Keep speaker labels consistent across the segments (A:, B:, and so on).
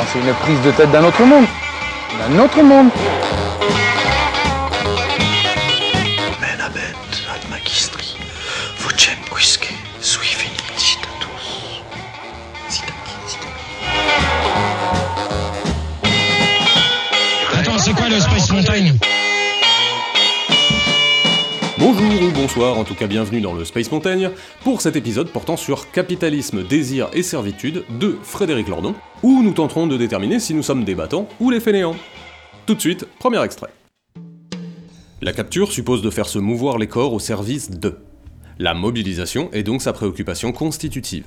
A: Enfin, c'est une prise de tête d'un autre monde. D'un autre monde.
B: Attends, c'est quoi le Space Mountain?
C: Bonsoir, en tout cas bienvenue dans le Space Montaigne, pour cet épisode portant sur capitalisme, désir et servitude de Frédéric Lordon, où nous tenterons de déterminer si nous sommes des battants ou les fainéants. Tout de suite, premier extrait. La capture suppose de faire se mouvoir les corps au service de. La mobilisation est donc sa préoccupation constitutive.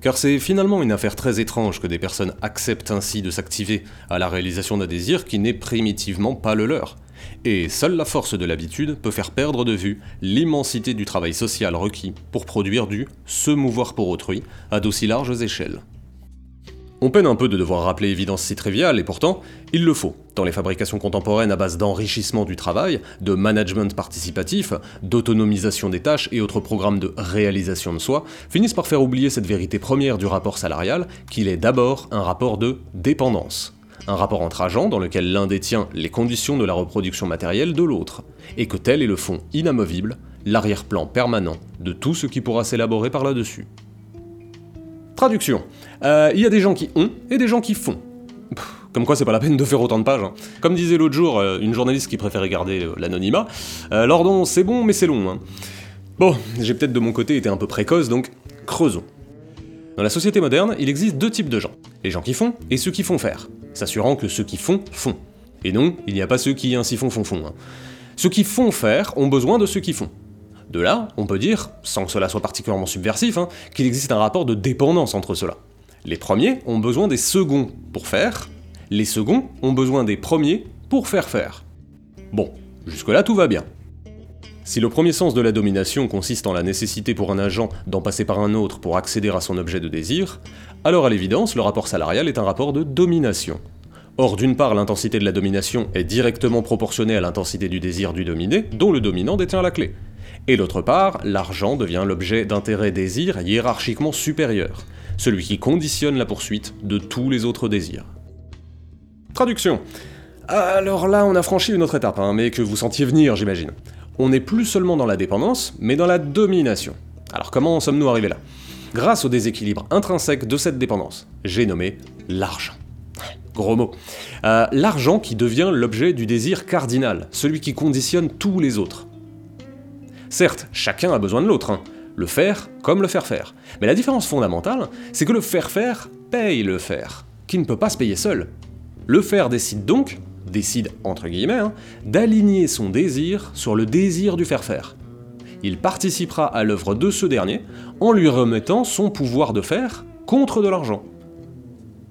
C: Car c'est finalement une affaire très étrange que des personnes acceptent ainsi de s'activer à la réalisation d'un désir qui n'est primitivement pas le leur. Et seule la force de l'habitude peut faire perdre de vue l'immensité du travail social requis pour produire du se mouvoir pour autrui à d'aussi larges échelles. On peine un peu de devoir rappeler évidence si triviale, et pourtant, il le faut, tant les fabrications contemporaines à base d'enrichissement du travail, de management participatif, d'autonomisation des tâches et autres programmes de réalisation de soi finissent par faire oublier cette vérité première du rapport salarial, qu'il est d'abord un rapport de dépendance. Un rapport entre agents dans lequel l'un détient les conditions de la reproduction matérielle de l'autre, et que tel est le fond inamovible, l'arrière-plan permanent de tout ce qui pourra s'élaborer par là-dessus. Traduction. Euh, Il y a des gens qui ont et des gens qui font. Comme quoi, c'est pas la peine de faire autant de pages. hein. Comme disait l'autre jour euh, une journaliste qui préférait garder l'anonymat, euh, Lordon, c'est bon, mais c'est long. hein. Bon, j'ai peut-être de mon côté été un peu précoce, donc creusons. Dans la société moderne, il existe deux types de gens. Les gens qui font et ceux qui font faire, s'assurant que ceux qui font, font. Et non, il n'y a pas ceux qui ainsi font, font, font. hein. Ceux qui font faire ont besoin de ceux qui font. De là, on peut dire, sans que cela soit particulièrement subversif, hein, qu'il existe un rapport de dépendance entre ceux-là. Les premiers ont besoin des seconds pour faire, les seconds ont besoin des premiers pour faire faire. Bon, jusque-là tout va bien. Si le premier sens de la domination consiste en la nécessité pour un agent d'en passer par un autre pour accéder à son objet de désir, alors à l'évidence le rapport salarial est un rapport de domination. Or d'une part l'intensité de la domination est directement proportionnée à l'intensité du désir du dominé, dont le dominant détient la clé. Et d'autre part, l'argent devient l'objet d'intérêt désir hiérarchiquement supérieur, celui qui conditionne la poursuite de tous les autres désirs. Traduction. Alors là, on a franchi une autre étape, hein, mais que vous sentiez venir, j'imagine. On n'est plus seulement dans la dépendance, mais dans la domination. Alors comment en sommes-nous arrivés là? Grâce au déséquilibre intrinsèque de cette dépendance. J'ai nommé l'argent. Gros mot. Euh, l'argent qui devient l'objet du désir cardinal, celui qui conditionne tous les autres. Certes, chacun a besoin de l'autre, hein. le faire comme le faire faire. Mais la différence fondamentale, c'est que le faire faire paye le faire, qui ne peut pas se payer seul. Le faire décide donc, décide entre guillemets, hein, d'aligner son désir sur le désir du faire faire. Il participera à l'œuvre de ce dernier en lui remettant son pouvoir de faire contre de l'argent.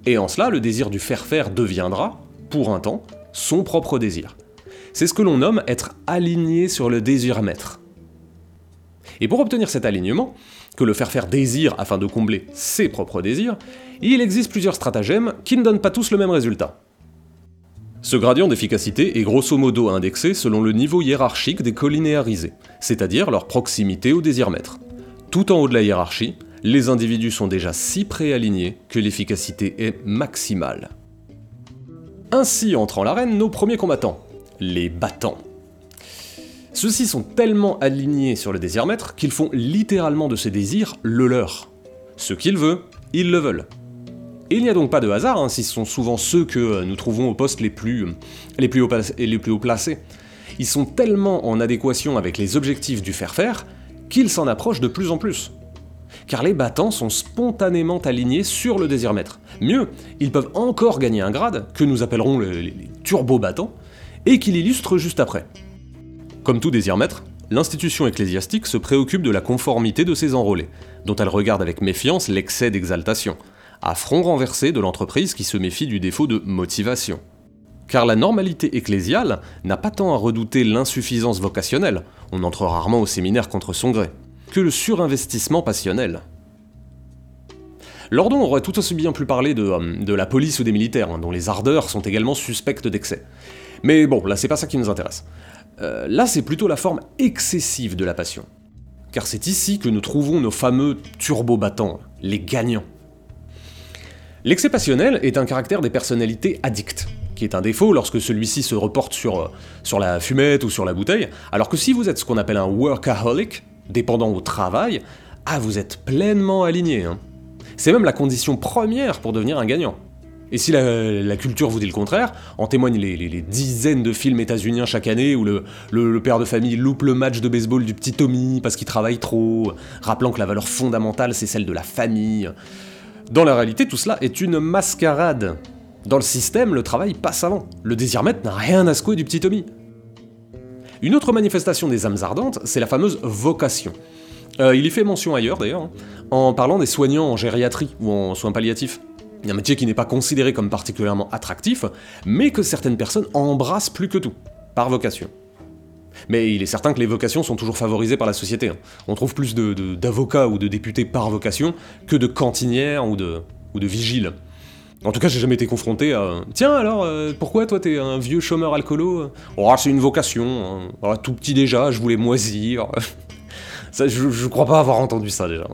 C: Et en cela, le désir du faire faire deviendra, pour un temps, son propre désir. C'est ce que l'on nomme être aligné sur le désir maître. Et pour obtenir cet alignement, que le faire faire désire afin de combler ses propres désirs, il existe plusieurs stratagèmes qui ne donnent pas tous le même résultat. Ce gradient d'efficacité est grosso modo indexé selon le niveau hiérarchique des collinéarisés, c'est-à-dire leur proximité au désir maître. Tout en haut de la hiérarchie, les individus sont déjà si préalignés que l'efficacité est maximale. Ainsi entrent en l'arène nos premiers combattants, les battants. Ceux-ci sont tellement alignés sur le désir maître qu'ils font littéralement de ces désirs le leur. Ce qu'ils veulent, ils le veulent. Il n'y a donc pas de hasard hein, si ce sont souvent ceux que euh, nous trouvons aux postes les plus, euh, les les plus haut placés. Ils sont tellement en adéquation avec les objectifs du faire-faire qu'ils s'en approchent de plus en plus. Car les battants sont spontanément alignés sur le désir maître. Mieux, ils peuvent encore gagner un grade, que nous appellerons le- les, turbo-battants, et qu'il illustre juste après. Comme tout désir maître, l'institution ecclésiastique se préoccupe de la conformité de ses enrôlés, dont elle regarde avec méfiance l'excès d'exaltation, à front renversé de l'entreprise qui se méfie du défaut de motivation. Car la normalité ecclésiale n'a pas tant à redouter l'insuffisance vocationnelle, on entre rarement au séminaire contre son gré, que le surinvestissement passionnel. Lordon aurait tout aussi bien pu parler de, euh, la police ou des militaires, hein, dont les ardeurs sont également suspectes d'excès. Mais bon, là c'est pas ça qui nous intéresse. Euh, là c'est plutôt la forme excessive de la passion. Car c'est ici que nous trouvons nos fameux turbo-battants, les gagnants. L'excès passionnel est un caractère des personnalités addictes, qui est un défaut lorsque celui-ci se reporte sur, euh, sur la fumette ou sur la bouteille, alors que si vous êtes ce qu'on appelle un workaholic, dépendant au travail, ah vous êtes pleinement aligné. hein. C'est même la condition première pour devenir un gagnant. Et si la, culture vous dit le contraire, en témoignent les, dizaines de films états-uniens chaque année où le père de famille loupe le match de baseball du petit Tommy parce qu'il travaille trop, rappelant que la valeur fondamentale c'est celle de la famille. Dans la réalité, tout cela est une mascarade. Dans le système, le travail passe avant. Le désir maître n'a rien à secouer du petit Tommy. Une autre manifestation des âmes ardentes, c'est la fameuse vocation. Euh, il y fait mention ailleurs d'ailleurs, hein, en parlant des soignants en gériatrie ou en soins palliatifs. Un métier qui n'est pas considéré comme particulièrement attractif, mais que certaines personnes embrassent plus que tout, par vocation. Mais il est certain que les vocations sont toujours favorisées par la société. hein. On trouve plus d'avocats ou de députés par vocation que de cantinières ou de vigiles. En tout cas, j'ai jamais été confronté à. Tiens alors, euh, pourquoi toi t'es un vieux chômeur alcoolo Oh, c'est une vocation. hein. Oh, tout petit déjà, je voulais moisir. Je, je crois pas avoir entendu ça déjà.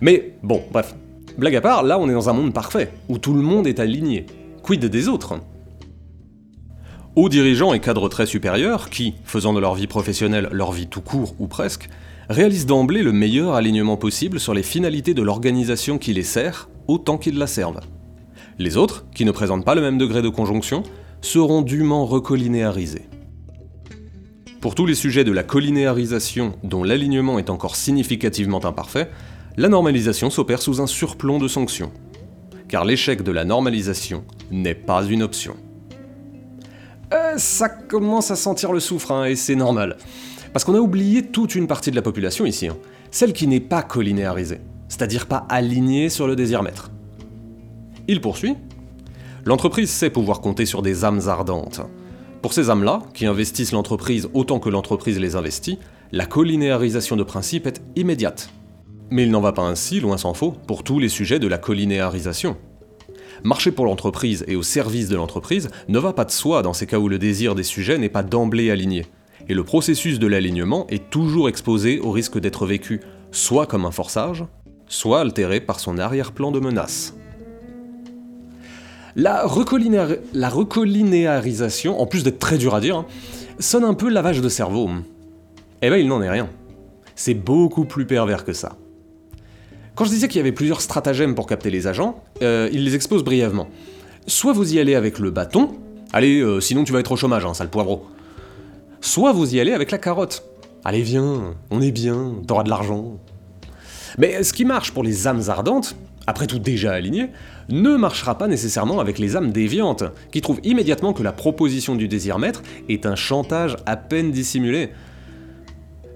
C: Mais bon, bref. Blague à part, là on est dans un monde parfait, où tout le monde est aligné. Quid des autres? Hauts dirigeants et cadres très supérieurs, qui, faisant de leur vie professionnelle leur vie tout court ou presque, réalisent d'emblée le meilleur alignement possible sur les finalités de l'organisation qui les sert, autant qu'ils la servent. Les autres, qui ne présentent pas le même degré de conjonction, seront dûment recolinéarisés. Pour tous les sujets de la collinéarisation dont l'alignement est encore significativement imparfait, la normalisation s'opère sous un surplomb de sanctions. Car l'échec de la normalisation n'est pas une option. Euh, ça commence à sentir le soufre, hein, et c'est normal. Parce qu'on a oublié toute une partie de la population ici, hein. celle qui n'est pas collinéarisée, c'est-à-dire pas alignée sur le désir maître. Il poursuit. L'entreprise sait pouvoir compter sur des âmes ardentes. Pour ces âmes-là, qui investissent l'entreprise autant que l'entreprise les investit, la collinéarisation de principe est immédiate. Mais il n'en va pas ainsi, loin s'en faut, pour tous les sujets de la collinéarisation. Marcher pour l'entreprise et au service de l'entreprise ne va pas de soi dans ces cas où le désir des sujets n'est pas d'emblée aligné. Et le processus de l'alignement est toujours exposé au risque d'être vécu soit comme un forçage, soit altéré par son arrière-plan de menace. La, recollinéa- la recollinéarisation, en plus d'être très dur à dire, hein, sonne un peu lavage de cerveau. Eh ben il n'en est rien. C'est beaucoup plus pervers que ça. Quand je disais qu'il y avait plusieurs stratagèmes pour capter les agents, euh, il les expose brièvement. Soit vous y allez avec le bâton, allez, euh, sinon tu vas être au chômage, hein, sale poivreau. Soit vous y allez avec la carotte. Allez, viens, on est bien, t'auras de l'argent. Mais ce qui marche pour les âmes ardentes, après tout déjà alignées, ne marchera pas nécessairement avec les âmes déviantes, qui trouvent immédiatement que la proposition du désir maître est un chantage à peine dissimulé.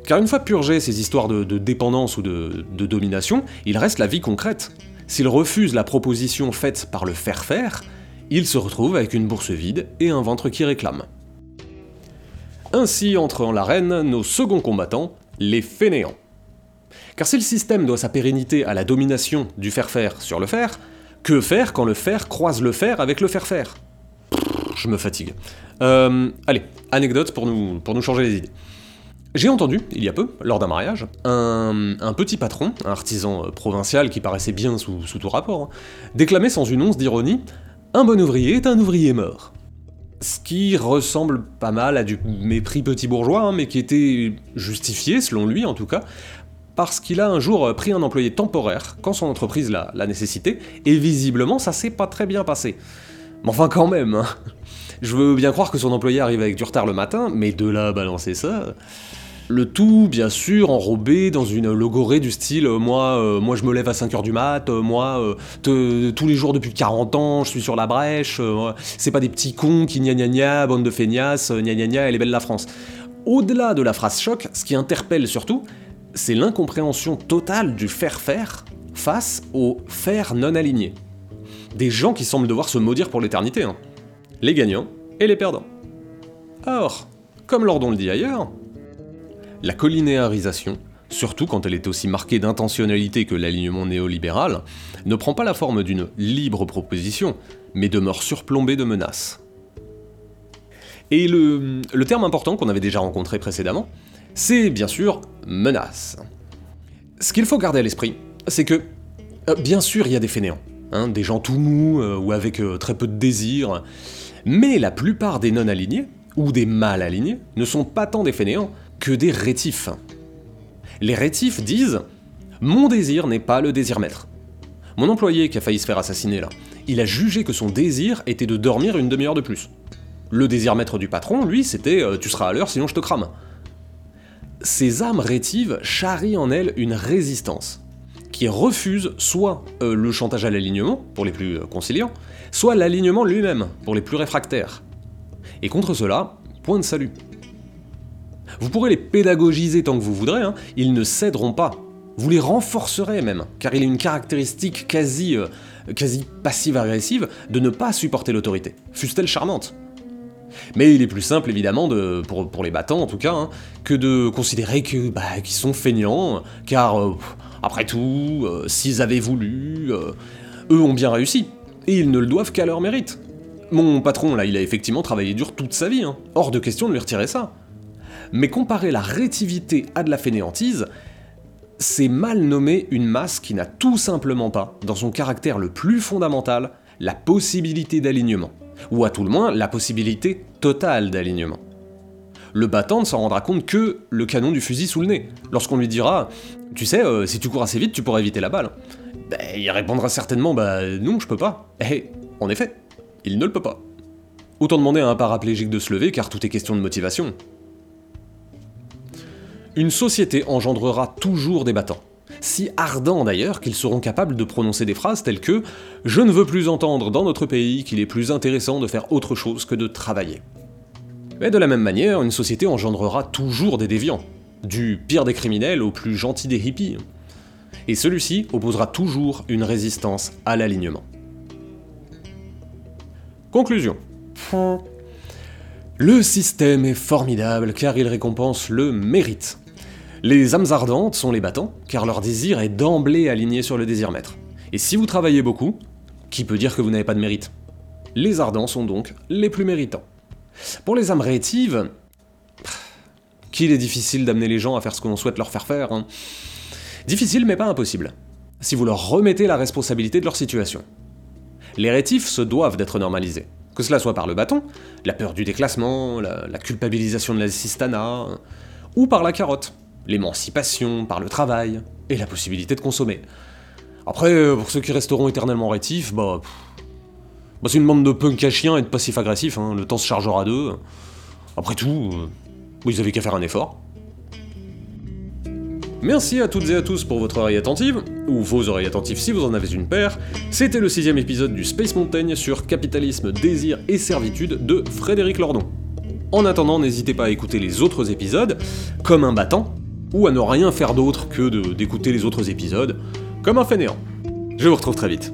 C: Car une fois purgées ces histoires de, dépendance ou de, de domination, il reste la vie concrète. S'il refuse la proposition faite par le faire-faire, il se retrouve avec une bourse vide et un ventre qui réclame. Ainsi entrent en l'arène nos seconds combattants, les fainéants. Car si le système doit sa pérennité à la domination du faire-faire sur le faire, que faire quand le faire croise le faire avec le faire-faire? Je me fatigue. Euh, allez, anecdote pour nous, changer les idées. J'ai entendu, il y a peu, lors d'un mariage, un, petit patron, un artisan euh, provincial qui paraissait bien sous, sous tout rapport, hein, déclamer sans une once d'ironie Un bon ouvrier est un ouvrier mort. Ce qui ressemble pas mal à du mépris petit bourgeois, hein, mais qui était justifié, selon lui en tout cas, parce qu'il a un jour euh, pris un employé temporaire quand son entreprise l'a nécessité, et visiblement ça s'est pas très bien passé. Mais enfin quand même, hein. je veux bien croire que son employé arrive avec du retard le matin, mais de là balancer ça... Le tout, bien sûr, enrobé dans une logorée du style euh, moi, euh, moi je me lève à 5h du mat, moi tous les jours depuis 40 ans je suis sur la brèche, c'est pas des petits cons qui gna gna gna, bande de feignasses, gna gna gna, elle est belle la France. Au-delà de la phrase choc, ce qui interpelle surtout, c'est l'incompréhension totale du faire-faire face au faire non aligné. Des gens qui semblent devoir se maudire pour l'éternité. hein. Les gagnants et les perdants. Or, comme Lordon le dit ailleurs, la collinéarisation, surtout quand elle est aussi marquée d'intentionnalité que l'alignement néolibéral, ne prend pas la forme d'une libre proposition, mais demeure surplombée de menaces. Et le, le terme important qu'on avait déjà rencontré précédemment, c'est bien sûr menace. Ce qu'il faut garder à l'esprit, c'est que, euh, bien sûr, il y a des fainéants. hein, des gens tout mous euh, ou avec euh, très peu de désir. Mais la plupart des non-alignés, ou des mal alignés, ne sont pas tant des fainéants que des rétifs. Les rétifs disent Mon désir n'est pas le désir maître. Mon employé qui a failli se faire assassiner là, il a jugé que son désir était de dormir une demi-heure de plus. Le désir maître du patron, lui, c'était Tu seras à l'heure sinon je te crame. Ces âmes rétives charrient en elles une résistance qui refuse soit euh, le chantage à l'alignement, pour les plus euh, conciliants, soit l'alignement lui-même, pour les plus réfractaires. Et contre cela, point de salut. Vous pourrez les pédagogiser tant que vous voudrez, hein, ils ne céderont pas. Vous les renforcerez même, car il a une caractéristique quasi, euh, quasi passive-agressive de ne pas supporter l'autorité, fût-elle charmante. Mais il est plus simple évidemment, de, pour, les battants en tout cas, hein, que de considérer bah, qu'ils sont feignants, car euh, après tout, euh, s'ils avaient voulu, euh, eux ont bien réussi, et ils ne le doivent qu'à leur mérite. Mon patron là, il a effectivement travaillé dur toute sa vie, hein. hors de question de lui retirer ça. Mais comparer la rétivité à de la fainéantise, c'est mal nommer une masse qui n'a tout simplement pas, dans son caractère le plus fondamental, la possibilité d'alignement ou à tout le moins la possibilité totale d'alignement. Le battant ne s'en rendra compte que le canon du fusil sous le nez, lorsqu'on lui dira Tu sais, euh, si tu cours assez vite, tu pourras éviter la balle. Ben, il répondra certainement Bah non, je peux pas. Et en effet, il ne le peut pas. Autant demander à un paraplégique de se lever car tout est question de motivation. Une société engendrera toujours des battants si ardents d'ailleurs qu'ils seront capables de prononcer des phrases telles que ⁇ Je ne veux plus entendre dans notre pays qu'il est plus intéressant de faire autre chose que de travailler ⁇ Mais de la même manière, une société engendrera toujours des déviants, du pire des criminels au plus gentil des hippies. Et celui-ci opposera toujours une résistance à l'alignement. Conclusion. Le système est formidable car il récompense le mérite. Les âmes ardentes sont les battants, car leur désir est d'emblée aligné sur le désir maître. Et si vous travaillez beaucoup, qui peut dire que vous n'avez pas de mérite? Les ardents sont donc les plus méritants. Pour les âmes rétives, qu'il est difficile d'amener les gens à faire ce que l'on souhaite leur faire faire. Hein. Difficile mais pas impossible, si vous leur remettez la responsabilité de leur situation. Les rétifs se doivent d'être normalisés, que cela soit par le bâton, la peur du déclassement, la, la culpabilisation de l'assistanat, ou par la carotte, l'émancipation par le travail et la possibilité de consommer. Après, euh, pour ceux qui resteront éternellement rétifs, bah, bah c'est une bande de punk à chiens et de passifs agressifs, hein. le temps se chargera d'eux. Après tout, euh, vous avez qu'à faire un effort. Merci à toutes et à tous pour votre oreille attentive, ou vos oreilles attentives si vous en avez une paire. C'était le sixième épisode du Space Mountain sur capitalisme, désir et servitude de Frédéric Lordon. En attendant, n'hésitez pas à écouter les autres épisodes, comme un battant, ou à ne rien faire d'autre que d'écouter les autres épisodes, comme un fainéant. Je vous retrouve très vite.